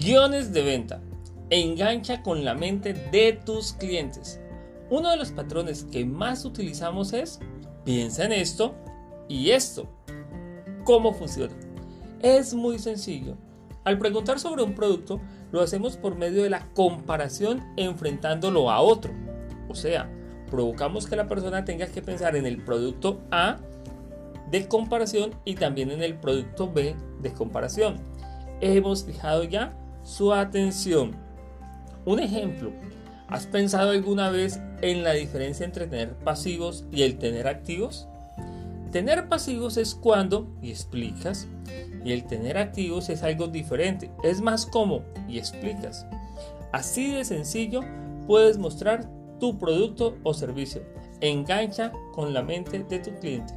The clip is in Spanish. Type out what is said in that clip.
Guiones de venta. Engancha con la mente de tus clientes. Uno de los patrones que más utilizamos es piensa en esto y esto. ¿Cómo funciona? Es muy sencillo. Al preguntar sobre un producto, lo hacemos por medio de la comparación enfrentándolo a otro. O sea, provocamos que la persona tenga que pensar en el producto A de comparación y también en el producto B de comparación. Hemos fijado ya su atención. Un ejemplo, ¿has pensado alguna vez en la diferencia entre tener pasivos y el tener activos? Tener pasivos es cuando, y explicas, y el tener activos es algo diferente, es más como, y explicas. Así de sencillo puedes mostrar tu producto o servicio. Engancha con la mente de tu cliente.